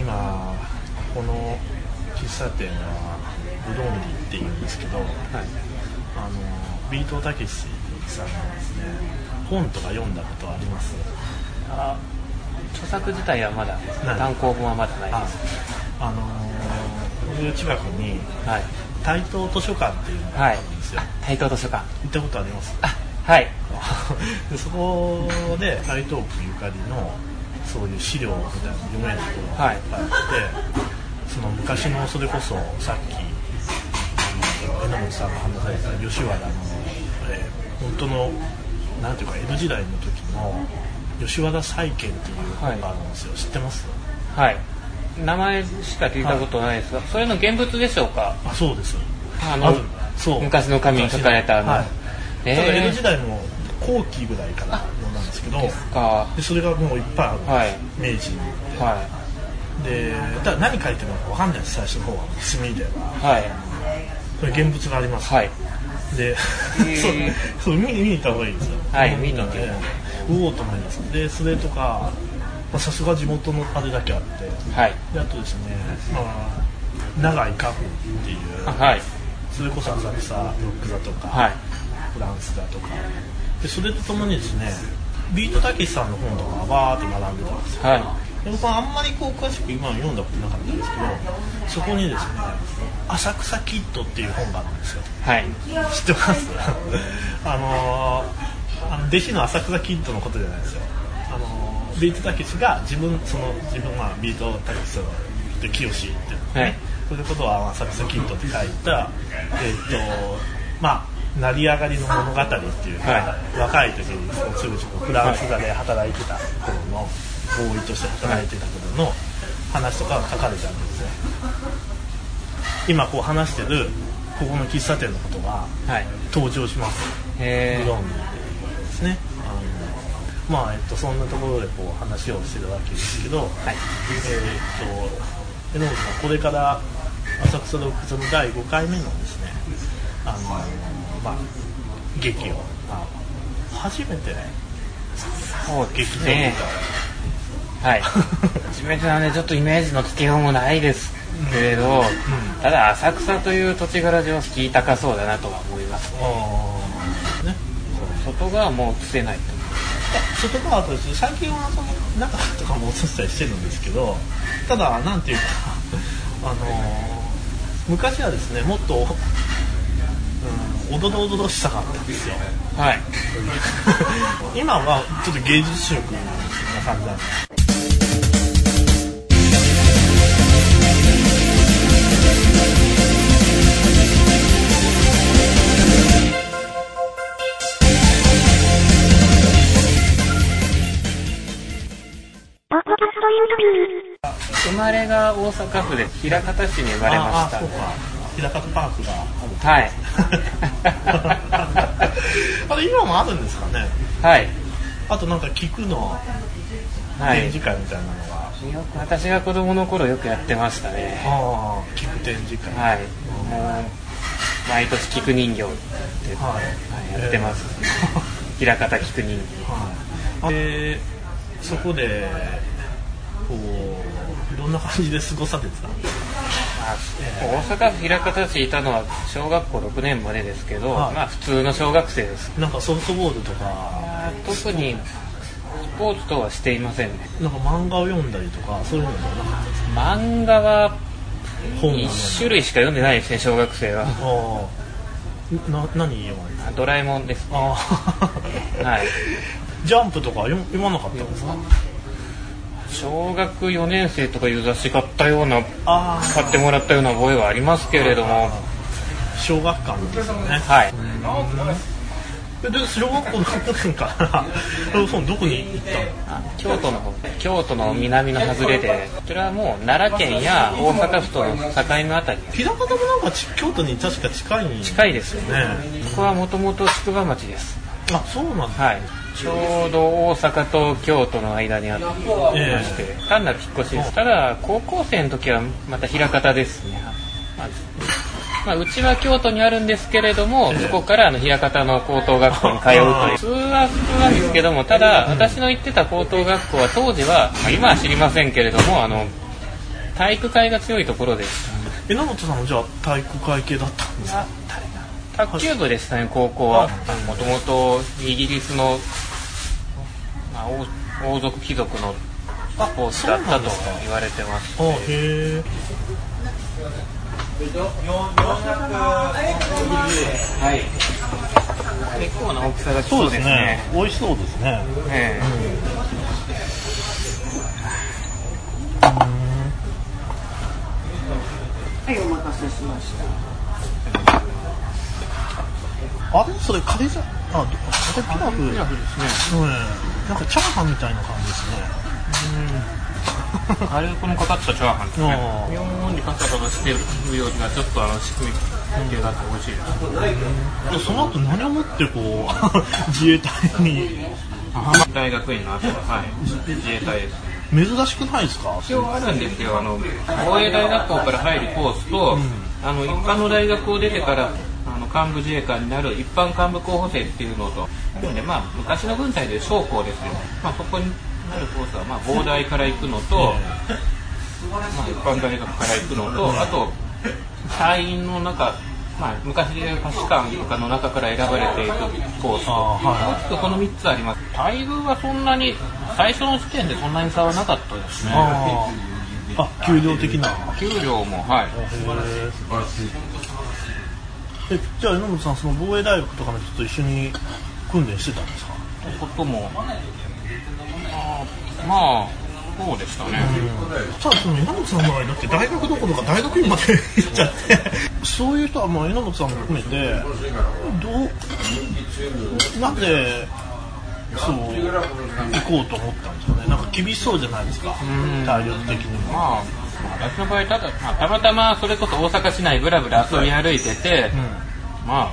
今この喫茶店はうどんりっていうんですけど、はい、あのビートたけしさんのですね本とか読んだことあります？あ著作自体はまだ単行本はまだないです。あのー、近くに、はい、台東図書館っていうのがあるんですよ、はい、台東図書館。行ったことあります？あはい。でそこで台東区ゆかりのそういう資料みたいな読めるところがいっぱいあって、はい、その昔のそれこそさっき榎本さんが話された吉原の、えー、本当のなんていうか江戸時代の時の吉和田債券っていう本があるんですよ、はい、知ってます？はい名前しか聞いたことないです。が、はい、それの現物でしょうか？あそうです。あのそう。昔の紙に書かれたあの、はい。江戸時代の後期ぐらいからのなんですけどでそれがもういっぱいある、はい、明治に。はい、でただ何書いてるのか分かんないです最初の方は。墨では、はい、これ現物があります、はい、で、そうそう見に行った方がいいですよ。はい見に行ってうおと思います。でそれとかさすが地元のあれだけあって、はい、であとですね、まあ、長井カフっていう、はい、それこそ浅草ロック座とか、はい、フランス座とかでそれとともにですねビートたけしさんの本とかがバーって並んでたんですよ、はい、で僕はあんまりこう詳しく今は読んだことなかったんですけどそこにですね「浅草キッド」っていう本があるんですよ、はい、知ってます？あのー、あの弟子の浅草キッドのことじゃないですよ。あのー、ビートたけしが自分その自分はビートたけしで清っていうのね、はい、そういうことは浅草キッドって書いたえっ、とまあ成り上がりの物語っていうか、はい、若い時にすぐフランス座で働いてた頃のボーイとして働いてた頃の話とかが書かれてあるんですね。今こう話してるここの喫茶店のことが登場します、はい、グロンですね。あのまあえっとそんなところでこう話をしてるわけですけど、はい、えー、っと榎本さんこれから浅草洞窟の第5回目のですねあのまあ、劇を、まあ、初めてそう劇場ね。はい。初めてはねちょっとイメージのつけようもないです。けれど、うん、ただ浅草という土地柄上聞いたかそうだなとは思いますね。ね。外側も映せないと外側とです最近はその中とかも映したりしてるんですけどただなんていうかあのー、昔はですねもっとおどろおどろしさがあったんですよ。はい。今はちょっと芸術色な感じなんで。生まれが大阪府で枚方市に生まれました。枚方パークがある。はい。あれ今もあるんですかね。はい。あとなんか聞くの展示会みたいなのが、はい、私が子供の頃よくやってましたね。ああ聞く展示会。はい、もう毎年聞く人形って、はい、はい、やってます、えー、枚方聞く人形。はい。でそこでこういろんな感じで過ごされてたんですか？大阪府枚方市いたのは小学校6年までですけど、はい、まあ普通の小学生です。なんかソフトボールとか。特にスポーツとはしていませんね。なんか漫画を読んだりとかそういうのもなかったですか？漫画は1種類しか読んでないですね小学生は。な何読まれたドラえもんです、ね、はい。ジャンプとか読まなかったんですか？小学4年生とかいう雑誌買ったような買ってもらったような覚えはありますけれども。小学館ですよね。はい。で小学校の年か。らそどこに行ったの？京都の京都の南の外れで。こちらはもう奈良県や大阪府との境のあたり。枚方もなんか京都に確か近い近いですよね。ここはもともと宿場町です。あそうなんですはいちょうど大阪と京都の間にあってまして、単なる引っ越しです。ただ高校生の時はまた枚方ですね、まあ、うちは京都にあるんですけれども、そこからあの枚方の高等学校に通うという。通学なんですけどもただ私の行ってた高等学校は当時は、まあ、今は知りませんけれどもあの体育会が強いところです。榎本さんもじゃあ体育会系だったんですか？卓球部でしたね高校は。もともとイギリスの、まあ、王王族貴族のスポーツだったと言われてます、ね、へえはい。結構な大きさがそうですね。美味しそうですね、えはいお待たせしましたあれそれカレーじゃあカレーピラフ。ピラフですね。うんなんかチャーハンみたいな感じですね。うん。カレー粉のかかったチャーハンですね。妙にカサカサしてるようなちょっとあの仕組み系があって美味しいです、その後何をもってこう自衛隊に大学院の後は、はい、自衛隊です珍しくないですか一応あるん。ですよあの防衛大学校から入るコースと、うん、あの一般の大学を出てから幹部自衛官になる一般幹部候補生っていうのとで、まあ、昔の軍隊で将校ですよ、まあ、そこになるコースは、まあ、防大から行くのと、まあ、一般大学から行くのとあと隊員の中まあ、昔でいう下士官とかの中から選ばれていくコースと、大きくこの3つあります。待遇はそんなに最初の時点でそんなに差はなかったですね。あ給料的な。給料もはいえじゃあ榎本さんその防衛大学とかの人と一緒に訓練してたんですか？こともあまあそうでしたね、うん、ただその榎本さんの場合だって大学どころか大学院まで 行っちゃって。そういう人はもう榎本さんも含めてどうなんでそう行こうと思ったんですかね。なんか厳しそうじゃないですか。体力的にも。まあ私の場合ただ、まあ、たまたまそれこそ大阪市内ぶらぶら遊び歩いてて、うん、まあ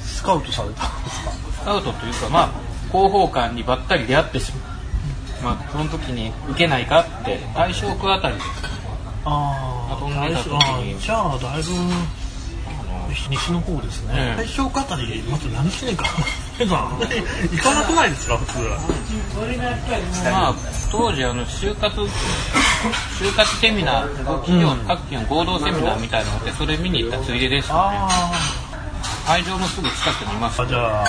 スカウトされた。んですかスカウトというかまあ広報官にばったり出会ってしまう。まあその時に受けないかって大正区あたりで。ああ飛んでた時に。じゃあだいぶ西の方ですね、大正区あたりまず何しねえか。行かなくないですか普通まあ当時あの就活就活セミナー企業、各企業の合同セミナーみたいなのってそれ見に行ったついでですね。会場のすぐ近くにいますあじゃあ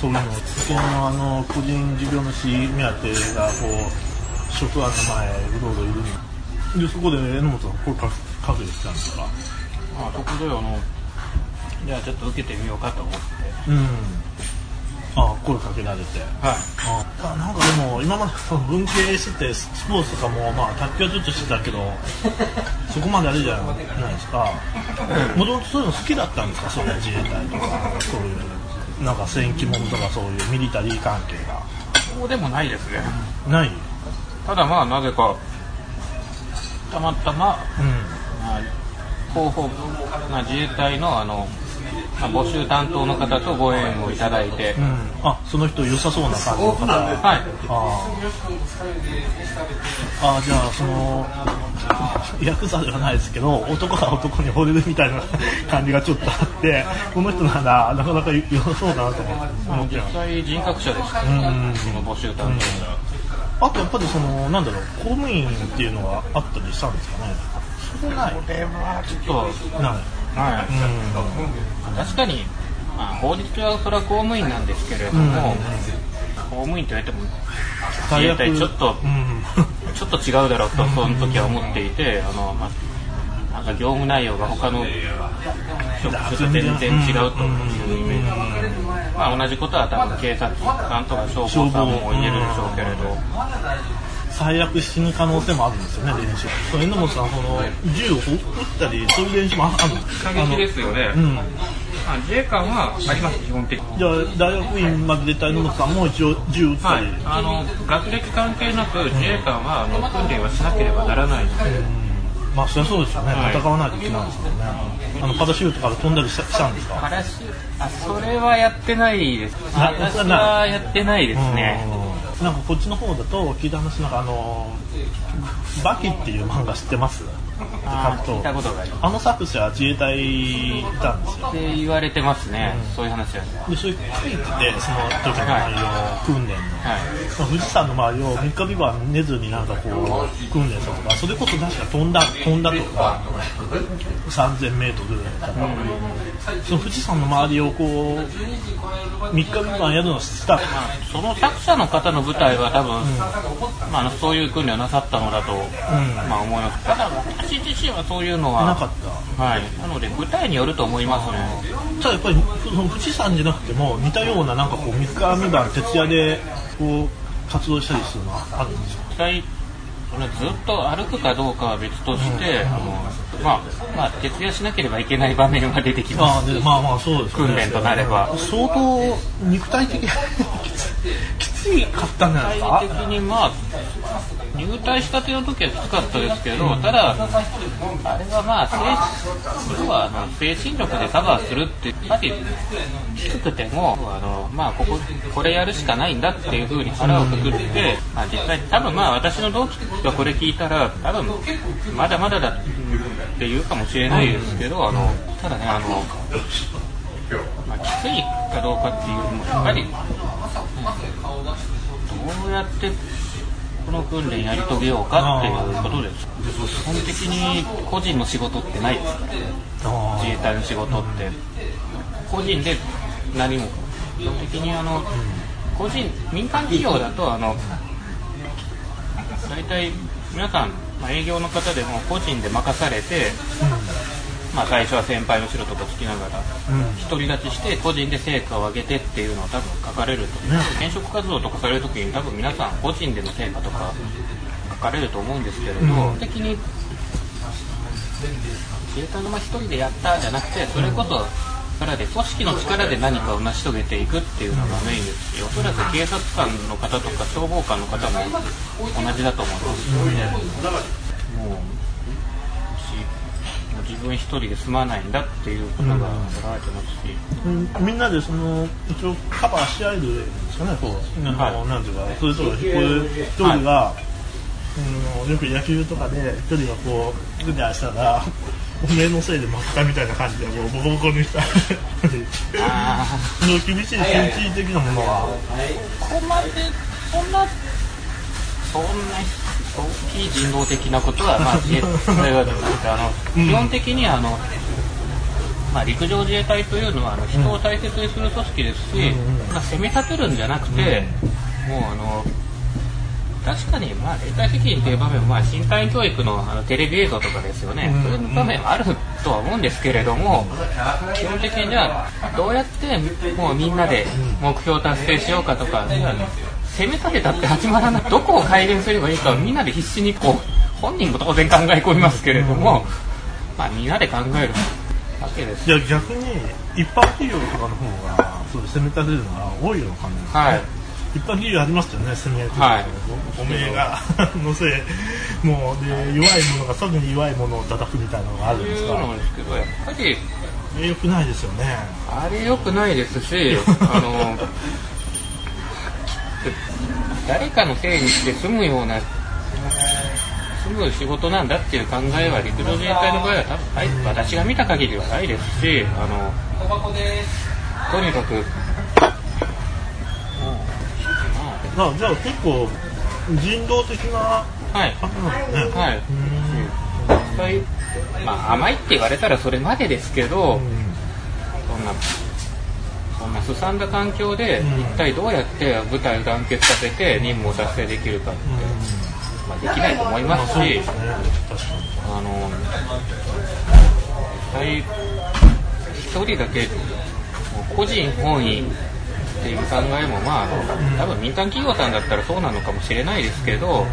その付のあの個人事業主目当てがこう職案の前うろうろいるでそこで榎本さんこれかけてきたんですか？あそこであのじゃあちょっと受けてみようかと思って。うんあ声かけられて。はい。あなんかでも今まで文系しててスポーツとかもまあ卓球はちょっとしてたけど そこまであれじゃないですか。もともとそういうの好きだったんですかそういう自衛隊とか。そういうなんか戦記物とかそういうミリタリー関係が。そうでもないですね。ない？ただまあなぜかたまたま、うん。まあ、広報、まあ、自衛隊のあのまあ、募集担当の方とご縁をいただいて、うん、あその人良さそうな感じの方。はいああじゃあそのヤクザではないですけど男が男に惚れるみたいな感じがちょっとあってこの人ならなかなか良さそうだなと思って。実際人格者ですから、ね、その募集担当あとやっぱりそのなんだろう公務員っていうのがあったりしたんですかね？それはちょっと。ない。はい、うん、確かに、まあ、法律はそれは公務員なんですけれども、公務員と言われても自衛隊ちょっと、ちょっと違うだろうとその時は思っていてあの、まあ、なんか業務内容が他の職種と全然違うというイメージ、まあ、同じことは多分警察官とか消防さんも言えるでしょうけれど。最悪死ぬ可能性もあるんですよね練習榎本さんその銃を撃ったりそういう練習もある。んです過激ですよね、うん、自衛官はあります基本的に。じゃあ大学院まで出た榎本さんも一応銃撃ったり、はい、あの学歴関係なく自衛官は、あの訓練はしなければならない。ので、まあそりゃそうですよね、はい、戦わないといけないですよね。あのパラシュートから飛んだりしたんですか？パラシュあそれはやってないです。私はやってないですねなんかこっちの方だと聞いた話なんかあのバキっていう漫画知ってます？あ聞いたことがありあの作者自衛隊いたんですよ。って言われてますね、うん、そういう話はでそういう書いててその時の内容、はい、訓練の、はい、富士山の周りを3日三晩寝ずになんかこう訓練したとかそれこそ確か飛んだ飛んだとか 3000m ぐらいから、うん、その富士山の周りをこう3日三晩やるのをした、まあ、その作者の方の舞台は多分、うん、まあ、そういう訓練をなさったのだと、まあ、思います。ただ私自身はそういうのはなかった。はい。なので舞台によると思いますね。ただやっぱりその富士山じゃなくても似たようななんかこう3日三晩徹夜でこう活動したりするのはあるんですか？それずっと歩くかどうかは別として、うん、あのまあ、まあ、徹夜しなければいけない場面は出てきます。あまあまあそうです、ね、訓練となれば。相当肉体的 きついかったんじゃないですか？的にまあ入隊したての時はきつかったですけど、ただ、あれはまあ、精要はあの精神力でカバーするって、やっぱり低くても、あのまあ、ここ、これやるしかないんだっていうふうに腹をくくって、まあ、実際、多分まあ、私の同期がこれ聞いたら、多分まだまだだって言うかもしれないですけど、あのただね、あの、まあ、きついかどうかっていうのも、やっぱり、どうやってこの訓練やり遂げようかっていうことです基本的に個人の仕事ってないですから自衛隊の仕事って。個人で何も。基本的にあの個人民間企業だとあの大体皆さん、まあ、営業の方でも個人で任されて、まあ、最初は先輩の後ろとかつきながら、独り立ちして個人で成果を上げてっていうのを多分書かれると、ね、転職活動とかされる時に多分皆さん個人での成果とか書かれると思うんですけれど、うん、的に自衛隊のまあ一人でやったじゃなくてそれこそからで組織の力で何かを成し遂げていくっていうのがメインですしおそらく警察官の方とか消防官の方も同じだと思います、もう自分一人で済まないんだっていうことが捉えてますし、うん、みんなでその一応カバーし合えるんですかね。こう。なん,、はい、なんていうかそれぞれ一人が、はい、うん、よく野球とかで一人がこうグダしたらおめえのせいで負けたみたいな感じでもうボコボコにした。厳しい戦地的なものは。ここまでそんなそんな大きい人道的なことは、まあ、自衛隊はあの基本的にあの、まあ、陸上自衛隊というのはあの人を大切にする組織ですし、まあ、攻め立てるんじゃなくて、もうあの確かに、まあ、連帯責任という場面は、まあ、身体教育のあのテレビ映像とかですよね、そういう場面はあるとは思うんですけれども、基本的にはどうやってもうみんなで目標達成しようかとか、攻め立てたって始まらない。どこを改善すればいいかをみんなで必死にこう本人も当然考え込みますけれども、まあ、みんなで考えるわけです。いや逆に一般企業とかの方がそう攻め立てるのが多いのかな、はい、一般企業ありますよね攻めはい、おめえが のせいもうで弱いものがさらに弱いものを叩くみたいなのがあるんですか。そうですけどやっぱりよくないですよね。あれよくないですし あの誰かのせいにして済むような済む仕事なんだっていう考えは陸上自衛隊の場合は多分、はい、私が見た限りはないですしあのとにかく、まあ、じゃあ結構人道的なはい。はい。実際、まあ、甘いって言われたらそれまでですけど、うん、そんなそんなすさんだ環境で一体どうやって部隊を団結させて任務を達成できるかって、まあ、できないと思いますし、あの実際一人だけ個人本位っていう考えもまあ多分民間企業さんだったらそうなのかもしれないですけど